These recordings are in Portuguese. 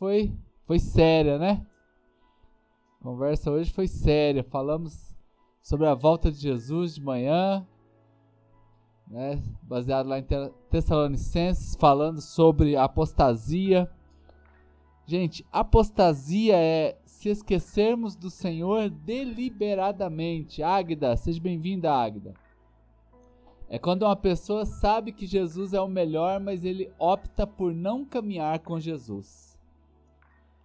foi, foi séria, né? A conversa hoje foi séria. Falamos sobre a volta de Jesus de manhã, né? baseado lá em Tessalonicenses, falando sobre apostasia. Gente, apostasia é se esquecermos do Senhor deliberadamente. Águida, seja bem-vinda, Águida. É quando uma pessoa sabe que Jesus é o melhor, mas ele opta por não caminhar com Jesus.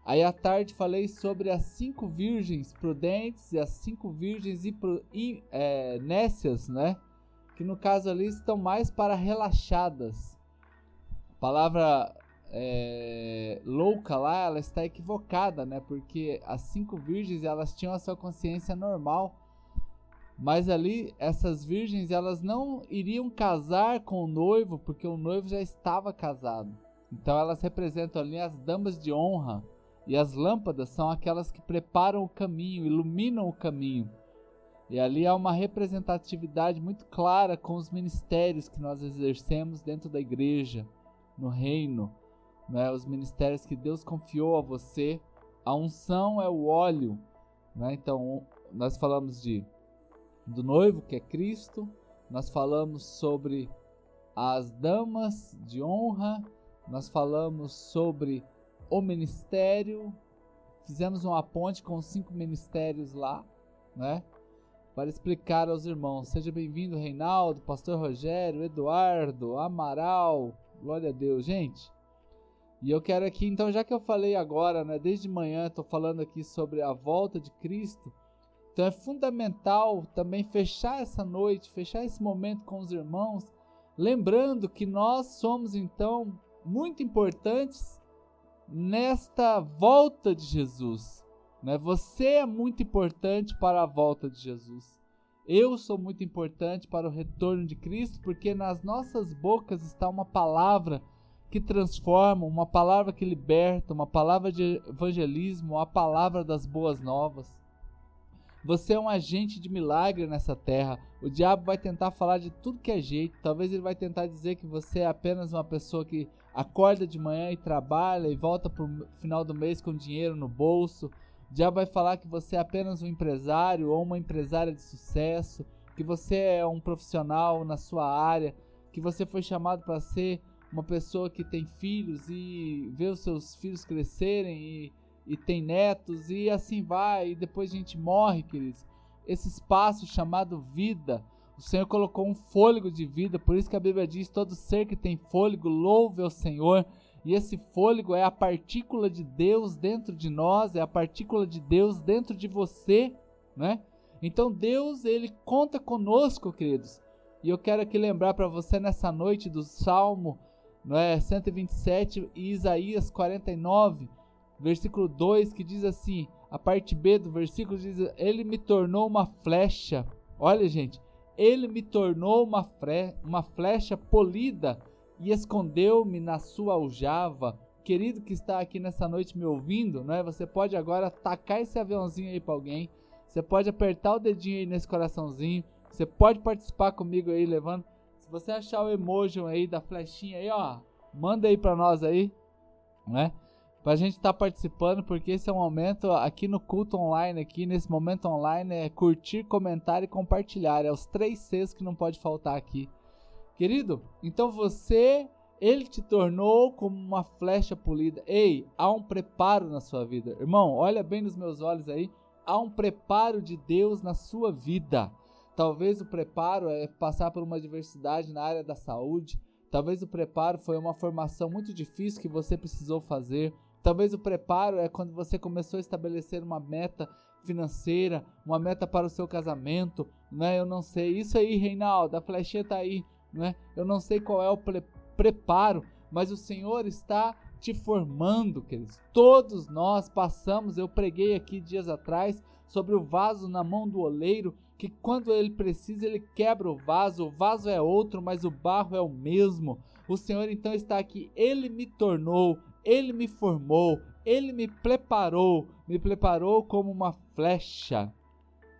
Aí à tarde falei sobre as cinco virgens prudentes e as cinco virgens é, nécias, né? Que no caso ali estão mais para relaxadas. A palavra é, louca lá, ela está equivocada, né? Porque as cinco virgens elas tinham a sua consciência normal mas ali essas virgens elas não iriam casar com o noivo porque o noivo já estava casado. Então elas representam ali as damas de honra e as lâmpadas são aquelas que preparam o caminho, iluminam o caminho. E ali há uma representatividade muito clara com os ministérios que nós exercemos dentro da igreja, no reino, né? os ministérios que Deus confiou a você. A unção é o óleo. Né? Então, nós falamos de do noivo, que é Cristo. Nós falamos sobre as damas de honra, nós falamos sobre o ministério, fizemos uma ponte com os cinco ministérios lá, né? Para explicar aos irmãos. Seja bem-vindo, Reinaldo, Pastor Rogério, Eduardo, Amaral, glória a Deus, gente. E eu quero aqui, então, já que eu falei agora, né, desde manhã, estou falando aqui sobre a volta de Cristo. Então é fundamental também fechar essa noite, fechar esse momento com os irmãos, lembrando que nós somos então muito importantes nesta volta de Jesus. Né? Você é muito importante para a volta de Jesus. Eu sou muito importante para o retorno de Cristo, porque nas nossas bocas está uma palavra que transforma, uma palavra que liberta, uma palavra de evangelismo, a palavra das boas novas. Você é um agente de milagre nessa terra. O diabo vai tentar falar de tudo que é jeito. Talvez ele vai tentar dizer que você é apenas uma pessoa que acorda de manhã e trabalha e volta pro final do mês com dinheiro no bolso. Diabo vai falar que você é apenas um empresário ou uma empresária de sucesso, que você é um profissional na sua área, que você foi chamado para ser uma pessoa que tem filhos e vê os seus filhos crescerem e e tem netos e assim vai, e depois a gente morre, queridos. Esse espaço chamado vida, o Senhor colocou um fôlego de vida, por isso que a Bíblia diz: todo ser que tem fôlego, louve ao Senhor. E esse fôlego é a partícula de Deus dentro de nós, é a partícula de Deus dentro de você, né? Então Deus, ele conta conosco, queridos. E eu quero aqui lembrar para você nessa noite do Salmo, não é, 127 e Isaías 49, versículo 2, que diz assim: a parte B do versículo diz: Ele me tornou uma flecha. Olha, gente, ele me tornou uma, fre uma flecha polida e escondeu-me na sua aljava. Querido que está aqui nessa noite me ouvindo, não é? Você pode agora tacar esse aviãozinho aí para alguém. Você pode apertar o dedinho aí nesse coraçãozinho. Você pode participar comigo aí, levando. Se você achar o emoji aí da flechinha aí, ó, manda aí para nós aí, né? Pra gente estar tá participando, porque esse é um momento aqui no culto online, aqui nesse momento online, é curtir, comentar e compartilhar. É os três Cs que não pode faltar aqui. Querido, então você, ele te tornou como uma flecha polida. Ei, há um preparo na sua vida. Irmão, olha bem nos meus olhos aí. Há um preparo de Deus na sua vida. Talvez o preparo é passar por uma adversidade na área da saúde. Talvez o preparo foi uma formação muito difícil que você precisou fazer. Talvez o preparo é quando você começou a estabelecer uma meta financeira, uma meta para o seu casamento, né? Eu não sei. Isso aí, Reinaldo, a flechinha tá aí, né? Eu não sei qual é o pre preparo, mas o Senhor está te formando, queridos. Todos nós passamos, eu preguei aqui dias atrás sobre o vaso na mão do oleiro, que quando ele precisa, ele quebra o vaso. O vaso é outro, mas o barro é o mesmo. O Senhor então está aqui, ele me tornou, ele me formou, ele me preparou, me preparou como uma flecha,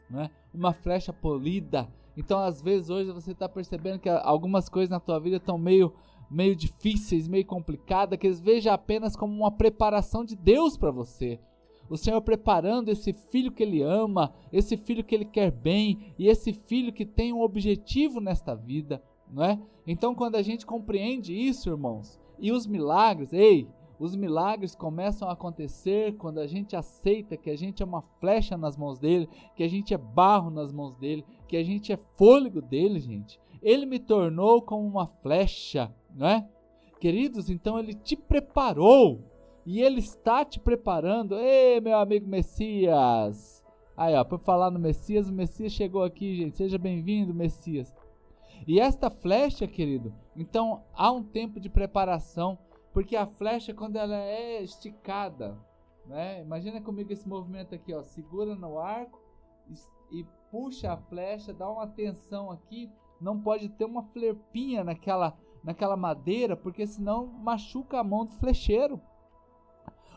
né? uma flecha polida. Então, às vezes, hoje você está percebendo que algumas coisas na tua vida estão meio meio difíceis, meio complicadas, que eles vejam apenas como uma preparação de Deus para você. O Senhor preparando esse filho que ele ama, esse filho que ele quer bem e esse filho que tem um objetivo nesta vida, não é? Então, quando a gente compreende isso, irmãos, e os milagres, ei, os milagres começam a acontecer quando a gente aceita que a gente é uma flecha nas mãos dele, que a gente é barro nas mãos dele, que a gente é fôlego dele, gente. Ele me tornou como uma flecha, não é? Queridos, então ele te preparou e ele está te preparando. Ei, meu amigo Messias! Aí, ó, por falar no Messias, o Messias chegou aqui, gente. Seja bem-vindo, Messias. E esta flecha, querido, então há um tempo de preparação porque a flecha, quando ela é esticada, né? Imagina comigo esse movimento aqui, ó. Segura no arco e, e puxa a flecha, dá uma tensão aqui. Não pode ter uma flerpinha naquela, naquela madeira, porque senão machuca a mão do flecheiro.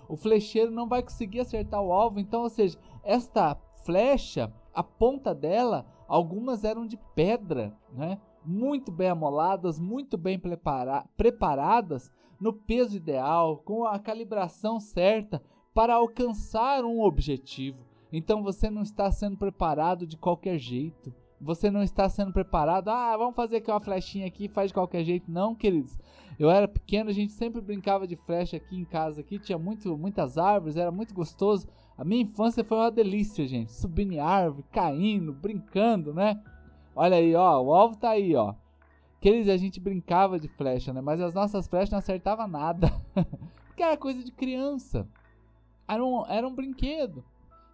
O flecheiro não vai conseguir acertar o alvo. Então, ou seja, esta flecha, a ponta dela, algumas eram de pedra, né? Muito bem amoladas, muito bem prepara preparadas no peso ideal, com a calibração certa para alcançar um objetivo. Então você não está sendo preparado de qualquer jeito. Você não está sendo preparado, ah, vamos fazer aqui uma flechinha aqui, faz de qualquer jeito. Não, queridos. Eu era pequeno, a gente sempre brincava de flecha aqui em casa, aqui tinha muito, muitas árvores, era muito gostoso. A minha infância foi uma delícia, gente. Subindo em árvore, caindo, brincando, né? Olha aí, ó, o alvo tá aí, ó. Aqueles a gente brincava de flecha, né? Mas as nossas flechas não acertavam nada. Porque era coisa de criança. Era um, era um brinquedo,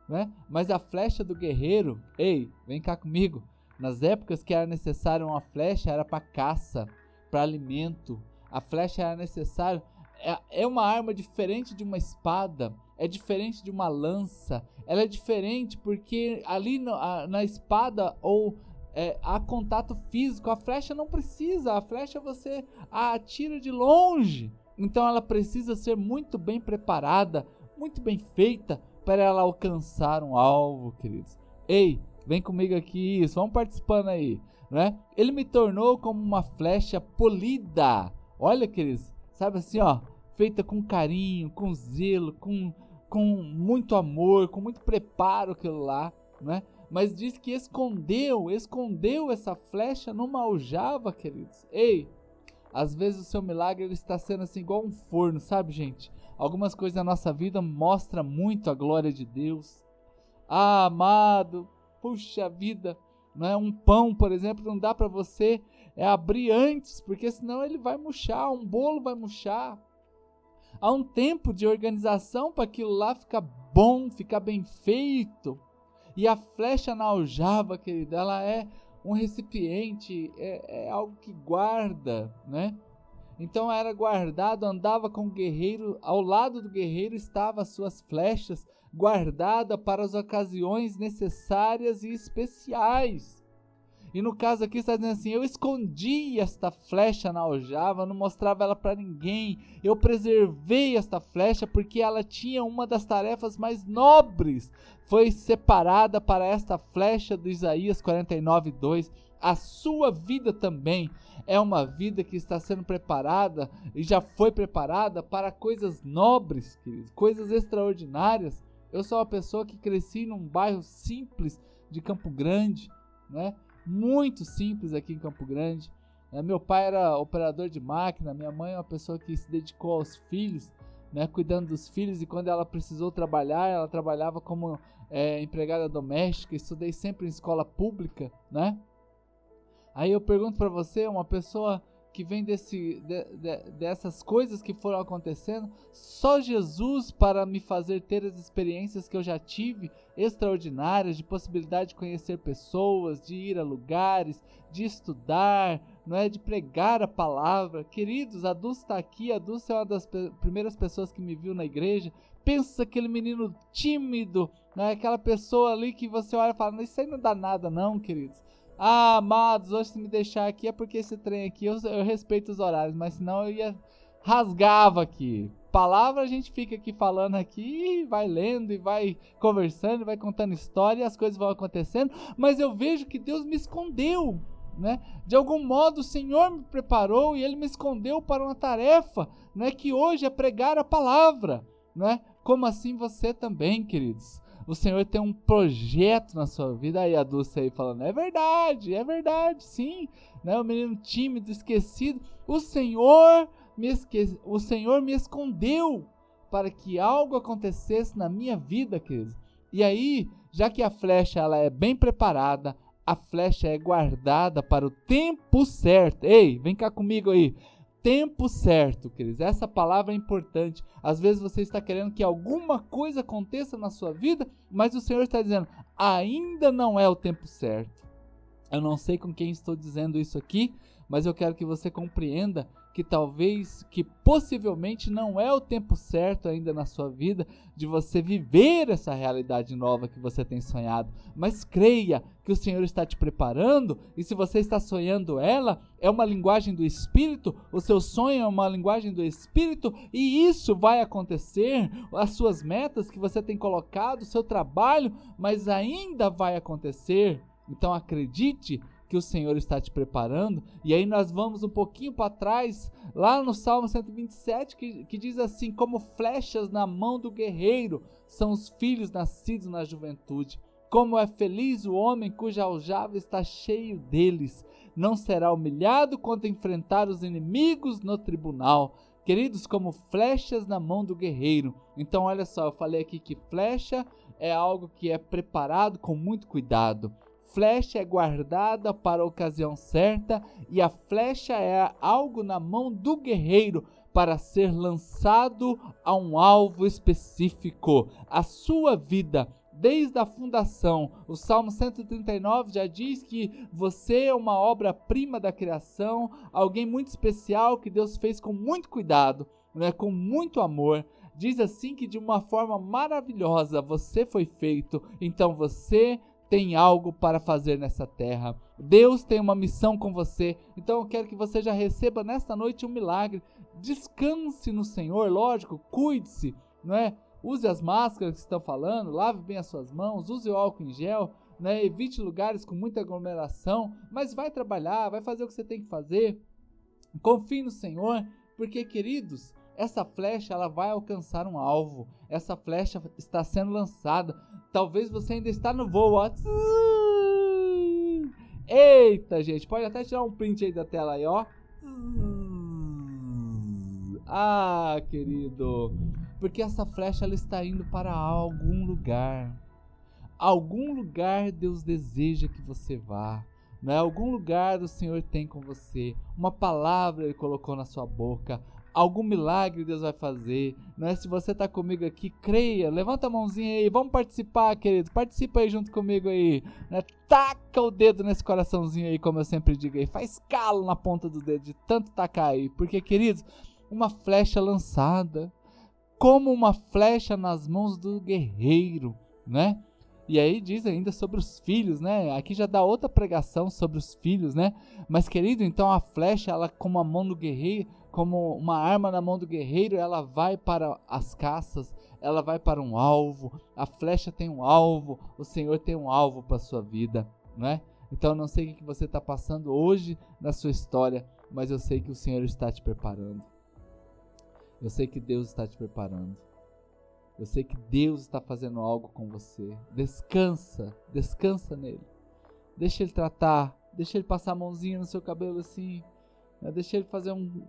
né? Mas a flecha do guerreiro, ei, vem cá comigo. Nas épocas que era necessário uma flecha, era para caça, para alimento. A flecha era necessário. É, é uma arma diferente de uma espada, é diferente de uma lança. Ela é diferente porque ali no, a, na espada ou é, há contato físico. A flecha não precisa, a flecha você atira de longe. Então ela precisa ser muito bem preparada, muito bem feita para ela alcançar um alvo, queridos. Ei, vem comigo aqui, isso, vamos participando aí, né? Ele me tornou como uma flecha polida. Olha, queridos, sabe assim, ó, feita com carinho, com zelo, com, com muito amor, com muito preparo aquilo lá, né? Mas diz que escondeu, escondeu essa flecha numa aljava, queridos. Ei, às vezes o seu milagre ele está sendo assim igual um forno, sabe, gente? Algumas coisas da nossa vida mostram muito a glória de Deus. Ah, amado, puxa vida, não é um pão, por exemplo, não dá para você é abrir antes, porque senão ele vai murchar, um bolo vai murchar. Há um tempo de organização para aquilo lá ficar bom, ficar bem feito. E a flecha na aljava, querida, ela é um recipiente, é, é algo que guarda, né? Então era guardado, andava com o guerreiro, ao lado do guerreiro estavam as suas flechas, guardada para as ocasiões necessárias e especiais. E no caso aqui está dizendo assim: eu escondi esta flecha na aljava, não mostrava ela para ninguém. Eu preservei esta flecha porque ela tinha uma das tarefas mais nobres. Foi separada para esta flecha do Isaías 49:2. A sua vida também é uma vida que está sendo preparada e já foi preparada para coisas nobres, coisas extraordinárias. Eu sou uma pessoa que cresci num bairro simples de Campo Grande, né? Muito simples aqui em Campo Grande. É, meu pai era operador de máquina, minha mãe é uma pessoa que se dedicou aos filhos, né, cuidando dos filhos, e quando ela precisou trabalhar, ela trabalhava como é, empregada doméstica. Estudei sempre em escola pública, né? Aí eu pergunto para você, uma pessoa que vem desse, de, de, dessas coisas que foram acontecendo, só Jesus para me fazer ter as experiências que eu já tive, extraordinárias, de possibilidade de conhecer pessoas, de ir a lugares, de estudar, não é de pregar a palavra. Queridos, a Dulce está aqui, a Dulce é uma das primeiras pessoas que me viu na igreja. Pensa aquele menino tímido, né? aquela pessoa ali que você olha e fala, isso aí não dá nada não, queridos. Ah, amados, hoje se me deixar aqui é porque esse trem aqui eu, eu respeito os horários, mas senão eu ia rasgava aqui. Palavra a gente fica aqui falando aqui, vai lendo e vai conversando, vai contando história e as coisas vão acontecendo, mas eu vejo que Deus me escondeu. né? De algum modo o Senhor me preparou e Ele me escondeu para uma tarefa, né? Que hoje é pregar a palavra, né? Como assim você também, queridos? O Senhor tem um projeto na sua vida. Aí a Dulce aí falando, é verdade, é verdade, sim. Né? O menino tímido, esquecido. O Senhor me esque... o Senhor me escondeu para que algo acontecesse na minha vida, queridos. E aí, já que a flecha ela é bem preparada, a flecha é guardada para o tempo certo. Ei, vem cá comigo aí. Tempo certo, queridos. Essa palavra é importante. Às vezes você está querendo que alguma coisa aconteça na sua vida, mas o Senhor está dizendo: ainda não é o tempo certo. Eu não sei com quem estou dizendo isso aqui, mas eu quero que você compreenda que talvez, que possivelmente não é o tempo certo ainda na sua vida de você viver essa realidade nova que você tem sonhado. Mas creia que o Senhor está te preparando e se você está sonhando ela, é uma linguagem do Espírito, o seu sonho é uma linguagem do Espírito e isso vai acontecer. As suas metas que você tem colocado, o seu trabalho, mas ainda vai acontecer. Então acredite que o Senhor está te preparando. E aí nós vamos um pouquinho para trás, lá no Salmo 127, que, que diz assim: Como flechas na mão do guerreiro são os filhos nascidos na juventude. Como é feliz o homem cuja aljava está cheio deles. Não será humilhado quando enfrentar os inimigos no tribunal. Queridos, como flechas na mão do guerreiro. Então, olha só, eu falei aqui que flecha é algo que é preparado com muito cuidado flecha é guardada para a ocasião certa e a flecha é algo na mão do guerreiro para ser lançado a um alvo específico. A sua vida desde a fundação. O Salmo 139 já diz que você é uma obra-prima da criação, alguém muito especial que Deus fez com muito cuidado, né, com muito amor. Diz assim que de uma forma maravilhosa você foi feito, então você tem algo para fazer nessa terra. Deus tem uma missão com você. Então eu quero que você já receba nesta noite um milagre. Descanse no Senhor, lógico, cuide-se, não é? Use as máscaras que estão falando, lave bem as suas mãos, use o álcool em gel, né? Evite lugares com muita aglomeração, mas vai trabalhar, vai fazer o que você tem que fazer. Confie no Senhor, porque queridos, essa flecha ela vai alcançar um alvo. Essa flecha está sendo lançada. Talvez você ainda está no voo. Ó. Eita, gente, pode até tirar um print aí da tela aí, ó. Ah, querido, porque essa flecha ela está indo para algum lugar. Algum lugar Deus deseja que você vá. Né? Algum lugar o Senhor tem com você. Uma palavra Ele colocou na sua boca algum milagre Deus vai fazer. Não é? Se você está comigo aqui, creia, levanta a mãozinha aí, vamos participar, querido. Participa aí junto comigo aí. Né? Taca o dedo nesse coraçãozinho aí, como eu sempre digo aí. Faz calo na ponta do dedo de tanto tacar aí. Porque, queridos, uma flecha lançada, como uma flecha nas mãos do guerreiro, né? E aí diz ainda sobre os filhos, né? Aqui já dá outra pregação sobre os filhos, né? Mas querido, então a flecha, ela como a mão do guerreiro, como uma arma na mão do guerreiro, ela vai para as caças, ela vai para um alvo. A flecha tem um alvo, o Senhor tem um alvo para sua vida, não é? Então não sei o que você está passando hoje na sua história, mas eu sei que o Senhor está te preparando. Eu sei que Deus está te preparando. Eu sei que Deus está fazendo algo com você. Descansa, descansa nele. Deixa ele tratar, deixa ele passar a mãozinha no seu cabelo assim. Né? Deixa ele fazer um,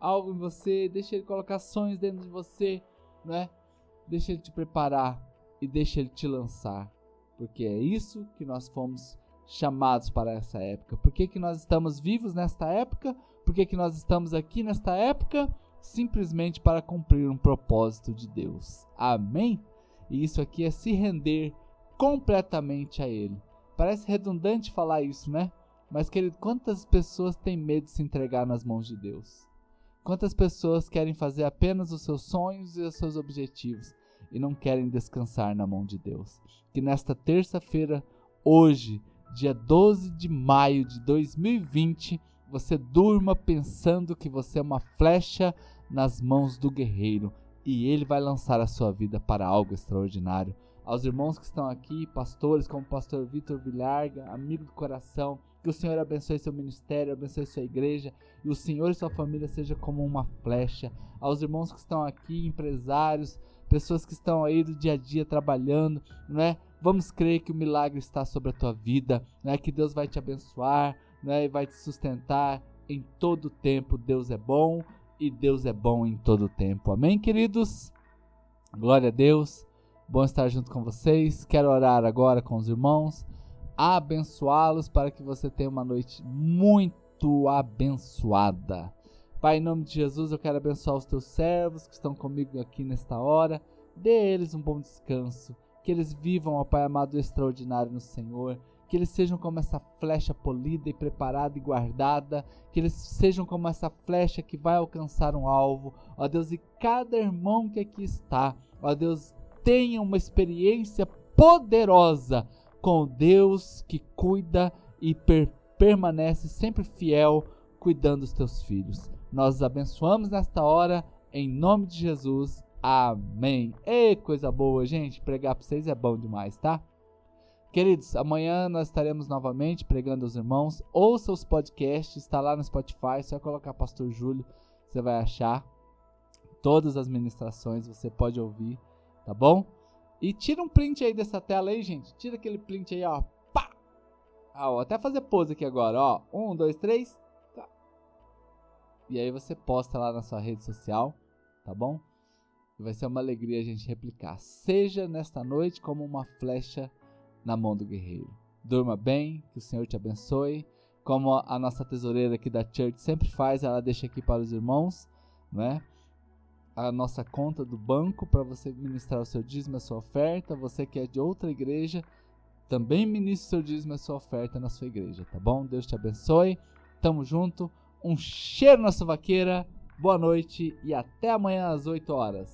algo em você, deixa ele colocar sonhos dentro de você, não é? Deixa ele te preparar e deixa ele te lançar, porque é isso que nós fomos chamados para essa época. Por que, que nós estamos vivos nesta época? Por que, que nós estamos aqui nesta época? Simplesmente para cumprir um propósito de Deus. Amém? E isso aqui é se render completamente a Ele. Parece redundante falar isso, né? Mas, querido, quantas pessoas têm medo de se entregar nas mãos de Deus? Quantas pessoas querem fazer apenas os seus sonhos e os seus objetivos e não querem descansar na mão de Deus? Que nesta terça-feira, hoje, dia 12 de maio de 2020, você durma pensando que você é uma flecha nas mãos do guerreiro e ele vai lançar a sua vida para algo extraordinário. Aos irmãos que estão aqui, pastores como o pastor Vitor Vilharga, amigo do coração, Que o Senhor abençoe seu ministério, abençoe sua igreja e o Senhor e sua família seja como uma flecha. Aos irmãos que estão aqui, empresários, pessoas que estão aí do dia a dia trabalhando, não é? Vamos crer que o milagre está sobre a tua vida, não é? Que Deus vai te abençoar, não é? E vai te sustentar em todo tempo. Deus é bom e Deus é bom em todo tempo. Amém, queridos? Glória a Deus. Bom estar junto com vocês. Quero orar agora com os irmãos, abençoá-los para que você tenha uma noite muito abençoada. Pai, em nome de Jesus, eu quero abençoar os teus servos que estão comigo aqui nesta hora. Dê eles um bom descanso. Que eles vivam, ó Pai amado, extraordinário no Senhor. Que eles sejam como essa flecha polida e preparada e guardada. Que eles sejam como essa flecha que vai alcançar um alvo. Ó Deus, e cada irmão que aqui está, ó Deus, tenha uma experiência poderosa com Deus que cuida e per permanece sempre fiel cuidando dos teus filhos. Nós os abençoamos nesta hora, em nome de Jesus. Amém. Ei, coisa boa, gente. Pregar para vocês é bom demais, tá? Queridos, amanhã nós estaremos novamente pregando aos irmãos. Ouça os podcasts, está lá no Spotify. Só colocar Pastor Júlio, você vai achar. Todas as ministrações você pode ouvir, tá bom? E tira um print aí dessa tela aí, gente. Tira aquele print aí, ó. Pá! Ah, ó, até fazer pose aqui agora, ó. Um, dois, três. E aí você posta lá na sua rede social, tá bom? E vai ser uma alegria a gente replicar. Seja nesta noite como uma flecha na mão do guerreiro. Durma bem, que o Senhor te abençoe. Como a nossa tesoureira aqui da church sempre faz, ela deixa aqui para os irmãos, não é? A nossa conta do banco para você ministrar o seu dízimo, a sua oferta. Você que é de outra igreja, também ministre o seu dízimo, a sua oferta na sua igreja, tá bom? Deus te abençoe. Tamo junto. Um cheiro na sua vaqueira. Boa noite e até amanhã às 8 horas.